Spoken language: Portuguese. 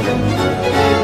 Música